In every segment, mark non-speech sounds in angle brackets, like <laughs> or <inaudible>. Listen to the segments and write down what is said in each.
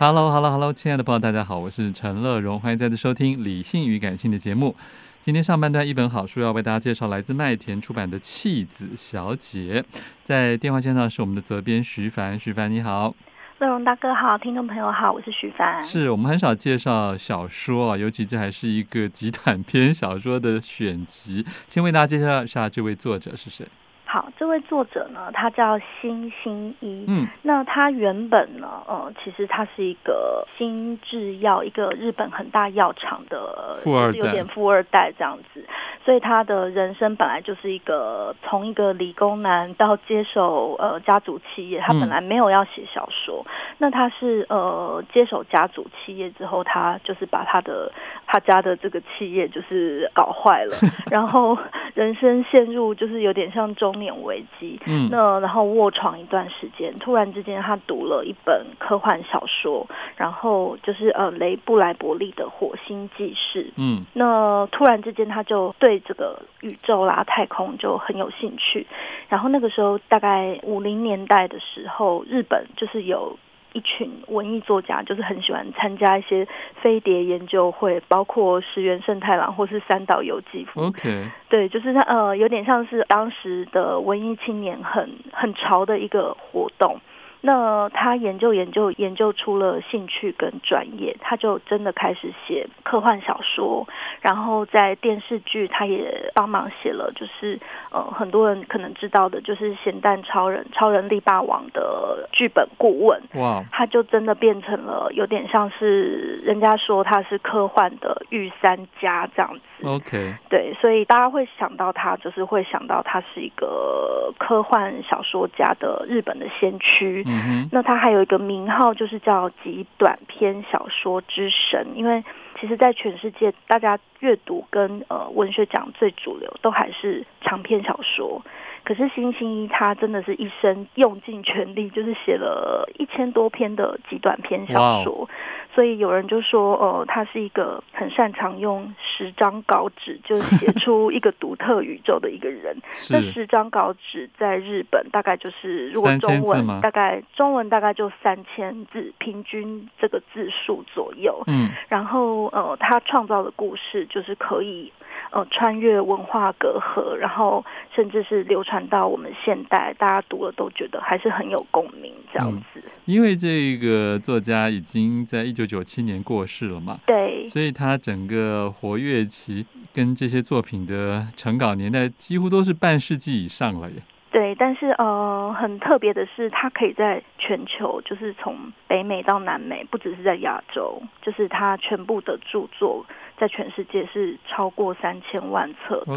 Hello，Hello，Hello，hello, hello, 亲爱的朋友，大家好，我是陈乐荣，欢迎再次收听《理性与感性》的节目。今天上半段一本好书要为大家介绍，来自麦田出版的《弃子小姐》。在电话线上是我们的责编徐凡，徐凡你好，乐荣大哥好，听众朋友好，我是徐凡。是我们很少介绍小说啊，尤其这还是一个极短篇小说的选集。先为大家介绍一下这位作者是谁。好，这位作者呢，他叫辛新一。嗯，那他原本呢，呃，其实他是一个新制药，一个日本很大药厂的富二代，有点富二代这样子。所以他的人生本来就是一个从一个理工男到接手呃家族企业，他本来没有要写小说。嗯、那他是呃接手家族企业之后，他就是把他的他家的这个企业就是搞坏了，<laughs> 然后人生陷入就是有点像中年危机。嗯，那然后卧床一段时间，突然之间他读了一本科幻小说，然后就是呃雷布莱伯利的《火星记事》。嗯，那突然之间他就对。这个宇宙啦，太空就很有兴趣。然后那个时候，大概五零年代的时候，日本就是有一群文艺作家，就是很喜欢参加一些飞碟研究会，包括石原慎太郎或是三岛由纪夫。OK，对，就是他呃，有点像是当时的文艺青年很很潮的一个活动。那他研究研究研究出了兴趣跟专业，他就真的开始写科幻小说，然后在电视剧他也帮忙写了，就是呃很多人可能知道的，就是咸蛋超人、超人力霸王的剧本顾问。哇！他就真的变成了有点像是人家说他是科幻的御三家这样子。OK，对，所以大家会想到他，就是会想到他是一个科幻小说家的日本的先驱。那他还有一个名号，就是叫集短篇小说之神，因为其实，在全世界，大家阅读跟呃文学奖最主流都还是长篇小说。可是星星一他真的是一生用尽全力，<laughs> 就是写了一千多篇的极短篇小说。Wow. 所以有人就说，呃，他是一个很擅长用十张稿纸就写出一个独特宇宙的一个人。<laughs> 那十张稿纸在日本大概就是，如果中文大概中文大概就三千字，平均这个字数左右。嗯，然后呃，他创造的故事就是可以。呃，穿越文化隔阂，然后甚至是流传到我们现代，大家读了都觉得还是很有共鸣，这样子。嗯，因为这个作家已经在一九九七年过世了嘛，对，所以他整个活跃期跟这些作品的成稿年代几乎都是半世纪以上了耶。对，但是呃，很特别的是，他可以在全球，就是从北美到南美，不只是在亚洲，就是他全部的著作。在全世界是超过三千万册的。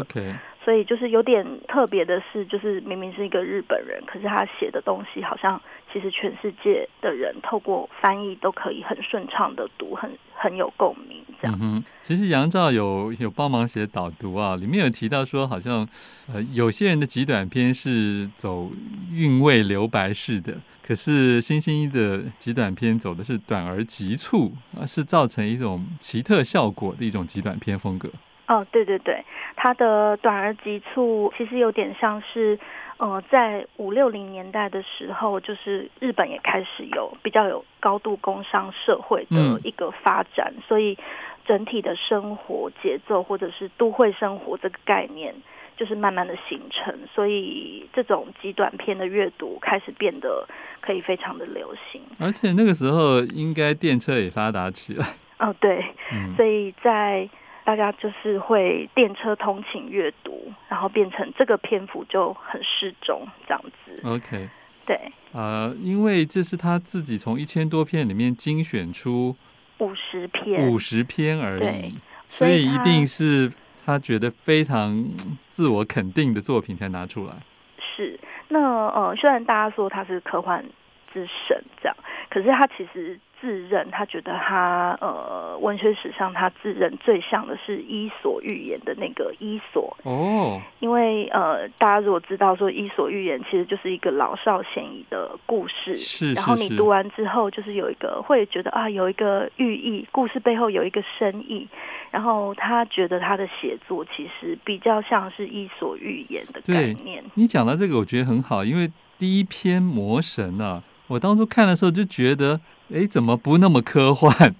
所以就是有点特别的是，就是明明是一个日本人，可是他写的东西好像其实全世界的人透过翻译都可以很顺畅的读，很很有共鸣这样。嗯，其实杨照有有帮忙写导读啊，里面有提到说，好像呃有些人的极短篇是走韵味留白式的。可是星星一的极短篇走的是短而急促，啊，是造成一种奇特效果的一种极短篇风格。哦，对对对，它的短而急促，其实有点像是，呃，在五六零年代的时候，就是日本也开始有比较有高度工商社会的一个发展，嗯、所以整体的生活节奏或者是都会生活这个概念，就是慢慢的形成，所以这种极短篇的阅读开始变得可以非常的流行。而且那个时候应该电车也发达起来。哦，对，嗯、所以在。大家就是会电车通勤阅读，然后变成这个篇幅就很适中这样子。OK，对，呃，因为这是他自己从一千多篇里面精选出五十篇，五十篇而已，所以，一定是他觉得非常自我肯定的作品才拿出来。是，那呃，虽然大家说他是科幻之神这样，可是他其实。自认他觉得他呃，文学史上他自认最像的是《伊索寓言》的那个伊索哦，因为呃，大家如果知道说《伊索寓言》其实就是一个老少咸宜的故事，是，是，是，然后你读完之后就是有一个会觉得啊，有一个寓意，故事背后有一个深意，然后他觉得他的写作其实比较像是《伊索寓言》的概念。你讲到这个，我觉得很好，因为第一篇《魔神》啊，我当初看的时候就觉得。哎，怎么不那么科幻，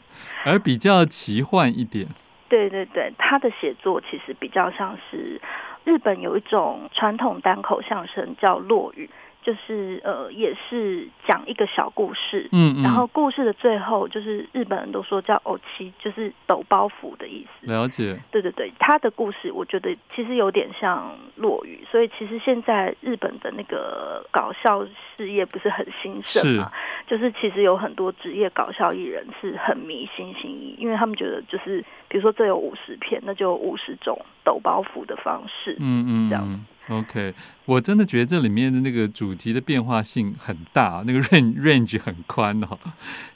而比较奇幻一点？对对对，他的写作其实比较像是日本有一种传统单口相声叫落语。就是呃，也是讲一个小故事，嗯，嗯，然后故事的最后就是日本人都说叫“偶七”，就是抖包袱的意思。了解。对对对，他的故事我觉得其实有点像落雨，所以其实现在日本的那个搞笑事业不是很兴盛嘛？是。就是其实有很多职业搞笑艺人是很迷星星一，因为他们觉得就是比如说这有五十片，那就五十种抖包袱的方式，嗯嗯，这样。OK，我真的觉得这里面的那个主题的变化性很大，那个 range <laughs> range 很宽哦。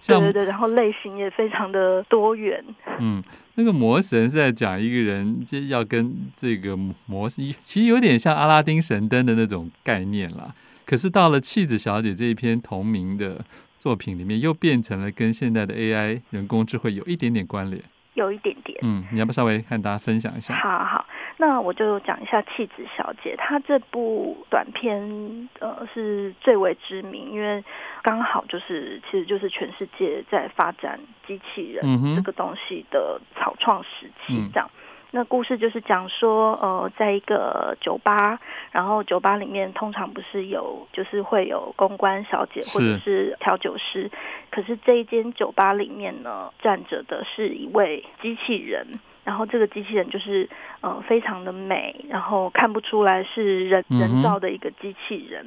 对对对，然后类型也非常的多元。嗯，那个魔神是在讲一个人就要跟这个魔神，其实有点像阿拉丁神灯的那种概念啦。可是到了气子小姐这一篇同名的作品里面，又变成了跟现在的 AI 人工智慧有一点点关联。有一点点。嗯，你要不稍微看大家分享一下？好好。那我就讲一下《气质小姐》，她这部短片呃是最为知名，因为刚好就是其实就是全世界在发展机器人这个东西的草创时期这样。嗯、那故事就是讲说呃，在一个酒吧，然后酒吧里面通常不是有就是会有公关小姐或者是调酒师，是可是这一间酒吧里面呢站着的是一位机器人。然后这个机器人就是呃非常的美，然后看不出来是人人造的一个机器人。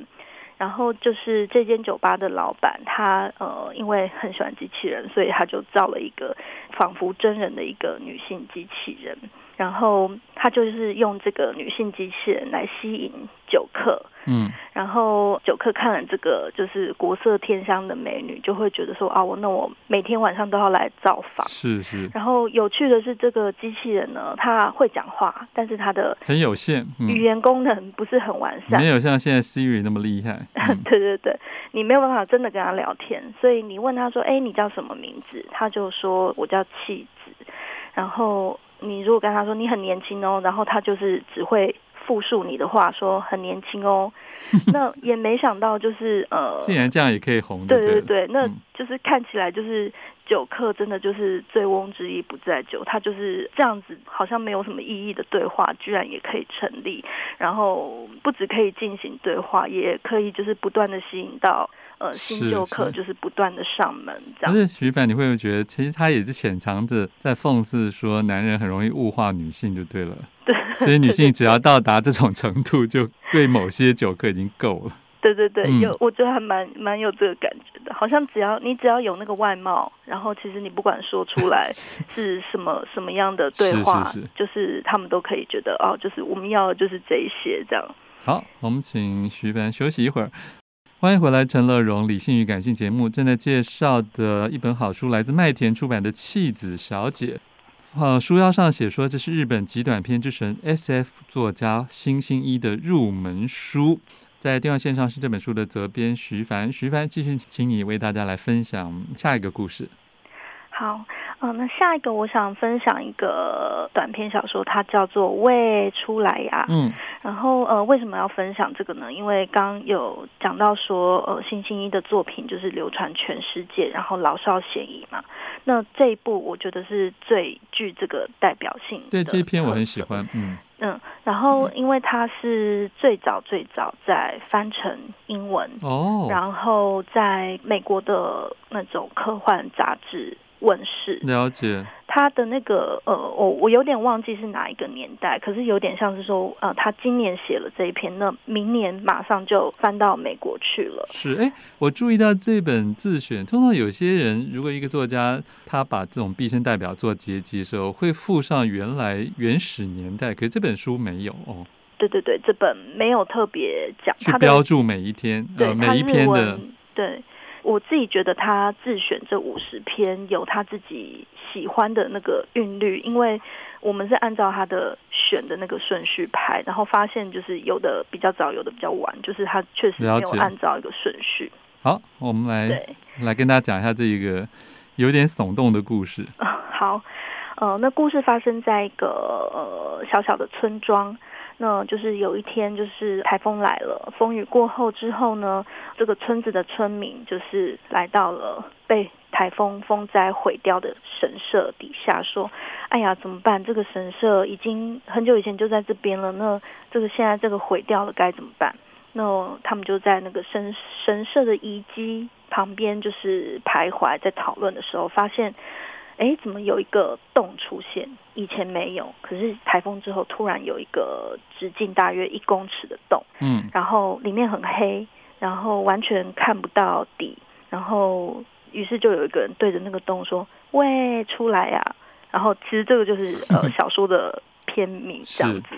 然后就是这间酒吧的老板，他呃因为很喜欢机器人，所以他就造了一个仿佛真人的一个女性机器人。然后他就是用这个女性机器人来吸引酒客，嗯，然后酒客看了这个就是国色天香的美女，就会觉得说啊，我那我每天晚上都要来造访，是是。然后有趣的是，这个机器人呢，它会讲话，但是它的很有限，语言功能不是很完善，没有像现在 Siri 那么厉害。<laughs> 嗯、对对对，你没有办法真的跟他聊天，所以你问他说，哎，你叫什么名字？他就说我叫气子，然后。你如果跟他说你很年轻哦，然后他就是只会复述你的话，说很年轻哦。<laughs> 那也没想到就是呃，竟然这样也可以红。对对对，那就是看起来就是酒客真的就是醉翁之意不在酒，他就是这样子，好像没有什么意义的对话，居然也可以成立。然后不只可以进行对话，也可以就是不断的吸引到。呃，新旧客就是不断的上门，这样。可是徐凡，你会不会觉得，其实他也是潜藏着在讽刺说，男人很容易物化女性，就对了。<laughs> 对。所以女性只要到达这种程度，就对某些酒客已经够了。<laughs> 对对对，有，我觉得还蛮蛮有这个感觉的，好像只要你只要有那个外貌，然后其实你不管说出来 <laughs> 是什么什么样的对话，是是是就是他们都可以觉得哦，就是我们要的就是这一些这样。好，我们请徐凡休息一会儿。欢迎回来，陈乐融理性与感性节目正在介绍的一本好书，来自麦田出版的《弃子小姐》。啊，书腰上写说这是日本极短篇之神 S.F 作家星星一的入门书。在电话线上是这本书的责编徐凡，徐凡继续请你为大家来分享下一个故事。好。嗯，那下一个我想分享一个短篇小说，它叫做《喂出来呀》。嗯，然后呃，为什么要分享这个呢？因为刚有讲到说，呃，辛欣一的作品就是流传全世界，然后老少咸宜嘛。那这一部我觉得是最具这个代表性的。对，这一篇我很喜欢。嗯嗯，然后因为它是最早最早在翻成英文哦，然后在美国的那种科幻杂志。问世了解他的那个呃，我我有点忘记是哪一个年代，可是有点像是说，呃，他今年写了这一篇，那明年马上就翻到美国去了。是，哎，我注意到这本自选，通常有些人如果一个作家他把这种毕生代表作结集的时候，会附上原来原始年代，可是这本书没有哦。对对对，这本没有特别讲，去标注每一天，呃，每一篇的，对。我自己觉得他自选这五十篇有他自己喜欢的那个韵律，因为我们是按照他的选的那个顺序排，然后发现就是有的比较早，有的比较晚，就是他确实没有按照一个顺序。好，我们来来跟大家讲一下这一个有点耸动的故事。<laughs> 好，呃，那故事发生在一个呃小小的村庄。那就是有一天，就是台风来了，风雨过后之后呢，这个村子的村民就是来到了被台风风灾毁掉的神社底下，说：“哎呀，怎么办？这个神社已经很久以前就在这边了，那这个现在这个毁掉了，该怎么办？”那他们就在那个神神社的遗迹旁边，就是徘徊，在讨论的时候，发现。哎，怎么有一个洞出现？以前没有，可是台风之后突然有一个直径大约一公尺的洞，嗯，然后里面很黑，然后完全看不到底，然后于是就有一个人对着那个洞说：“喂，出来呀！”然后其实这个就是呃 <laughs> 小说的片名这样子，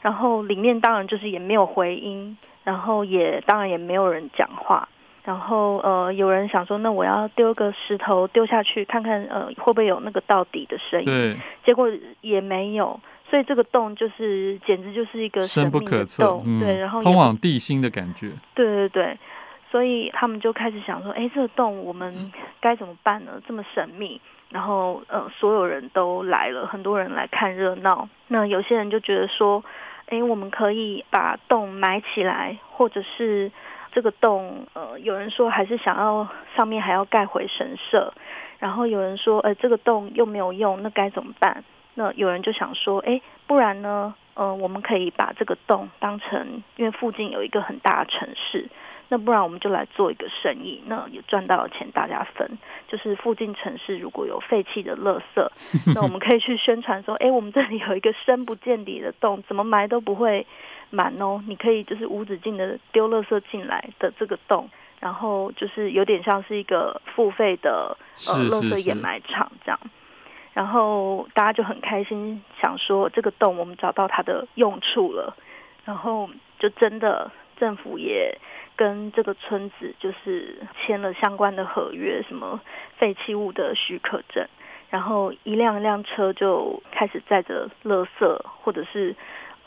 然后里面当然就是也没有回音，然后也当然也没有人讲话。然后呃，有人想说，那我要丢个石头丢下去，看看呃会不会有那个到底的声音。对，结果也没有，所以这个洞就是简直就是一个深不可测。嗯、对，然后通往地心的感觉。对对对，所以他们就开始想说，哎，这个洞我们该怎么办呢？这么神秘，然后呃，所有人都来了，很多人来看热闹。那有些人就觉得说，哎，我们可以把洞埋起来，或者是。这个洞，呃，有人说还是想要上面还要盖回神社，然后有人说，呃，这个洞又没有用，那该怎么办？那有人就想说，哎，不然呢？呃，我们可以把这个洞当成，因为附近有一个很大的城市。那不然我们就来做一个生意，那也赚到了钱，大家分。就是附近城市如果有废弃的垃圾，那我们可以去宣传说，哎，我们这里有一个深不见底的洞，怎么埋都不会满哦。你可以就是无止境的丢垃圾进来的这个洞，然后就是有点像是一个付费的呃垃圾掩埋场这样。然后大家就很开心，想说这个洞我们找到它的用处了，然后就真的政府也。跟这个村子就是签了相关的合约，什么废弃物的许可证，然后一辆一辆车就开始载着垃圾或者是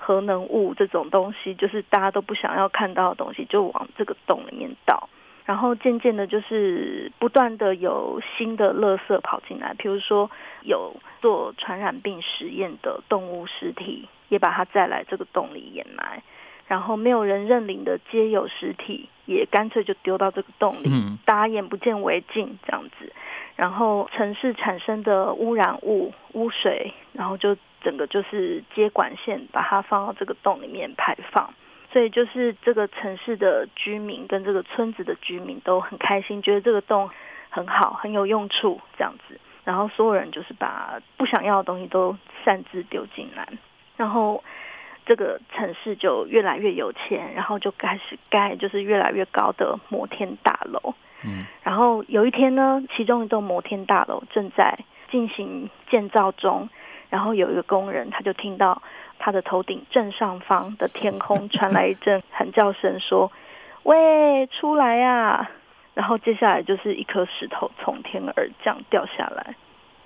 核能物这种东西，就是大家都不想要看到的东西，就往这个洞里面倒。然后渐渐的，就是不断的有新的垃圾跑进来，比如说有做传染病实验的动物尸体，也把它载来这个洞里掩埋。然后没有人认领的皆有实体，也干脆就丢到这个洞里，大家眼不见为净这样子。然后城市产生的污染物、污水，然后就整个就是接管线把它放到这个洞里面排放。所以就是这个城市的居民跟这个村子的居民都很开心，觉得这个洞很好，很有用处这样子。然后所有人就是把不想要的东西都擅自丢进来，然后。这个城市就越来越有钱，然后就开始盖就是越来越高的摩天大楼。嗯，然后有一天呢，其中一栋摩天大楼正在进行建造中，然后有一个工人他就听到他的头顶正上方的天空传来一阵喊叫声，说：“喂，出来呀！”然后接下来就是一颗石头从天而降掉下来，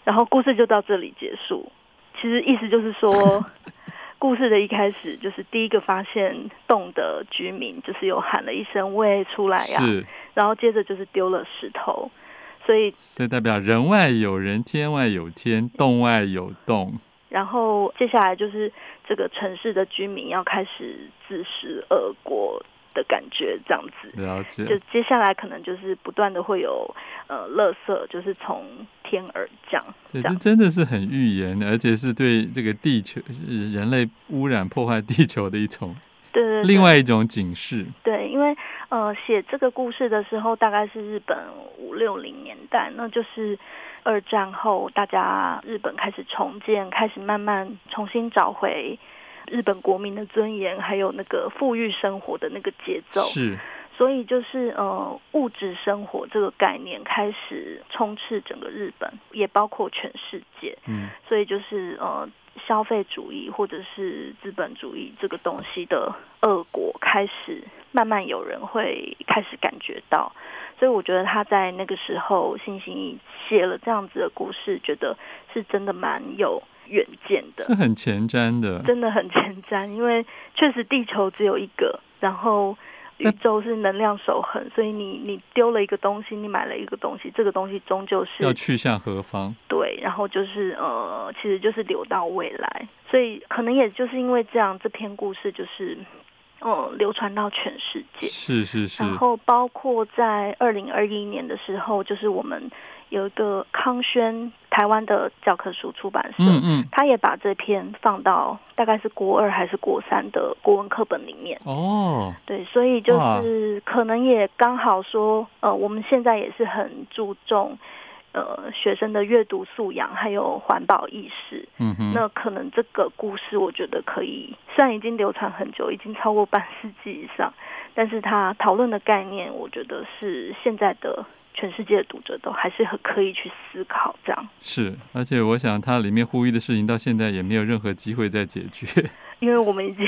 然后故事就到这里结束。其实意思就是说。<laughs> 故事的一开始，就是第一个发现洞的居民，就是有喊了一声“喂，出来呀”，然后接着就是丢了石头，所以所以代表人外有人，天外有天，洞外有洞。然后接下来就是这个城市的居民要开始自食恶果的感觉，这样子。了解。就接下来可能就是不断的会有呃，垃圾就是从天而降。对，这真的是很预言，而且是对这个地球人类污染破坏地球的一种。<laughs> 对，对，对，另外一种警示。对，因为呃，写这个故事的时候，大概是日本五六零年代，那就是二战后，大家日本开始重建，开始慢慢重新找回日本国民的尊严，还有那个富裕生活的那个节奏。是。所以就是呃，物质生活这个概念开始充斥整个日本，也包括全世界。嗯。所以就是呃。消费主义或者是资本主义这个东西的恶果开始慢慢有人会开始感觉到，所以我觉得他在那个时候信行益写了这样子的故事，觉得是真的蛮有远见的，是很前瞻的，真的很前瞻，因为确实地球只有一个，然后。宇宙是能量守恒，所以你你丢了一个东西，你买了一个东西，这个东西终究是要去向何方？对，然后就是呃，其实就是流到未来，所以可能也就是因为这样，这篇故事就是嗯流传到全世界。是是是。然后包括在二零二一年的时候，就是我们。有一个康轩台湾的教科书出版社，嗯嗯，他也把这篇放到大概是国二还是国三的国文课本里面。哦，对，所以就是可能也刚好说，呃，我们现在也是很注重呃学生的阅读素养还有环保意识。嗯哼，那可能这个故事我觉得可以，虽然已经流传很久，已经超过半世纪以上，但是他讨论的概念，我觉得是现在的。全世界的读者都还是很刻意去思考，这样。是，而且我想它里面呼吁的事情到现在也没有任何机会再解决，<laughs> 因为我们已经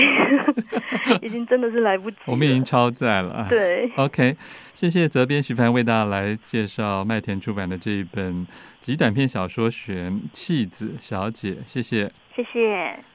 <laughs> 已经真的是来不及，我们已经超载了。对，OK，谢谢责编徐凡为大家来介绍麦田出版的这一本极短篇小说选《弃子小姐》，谢谢，谢谢。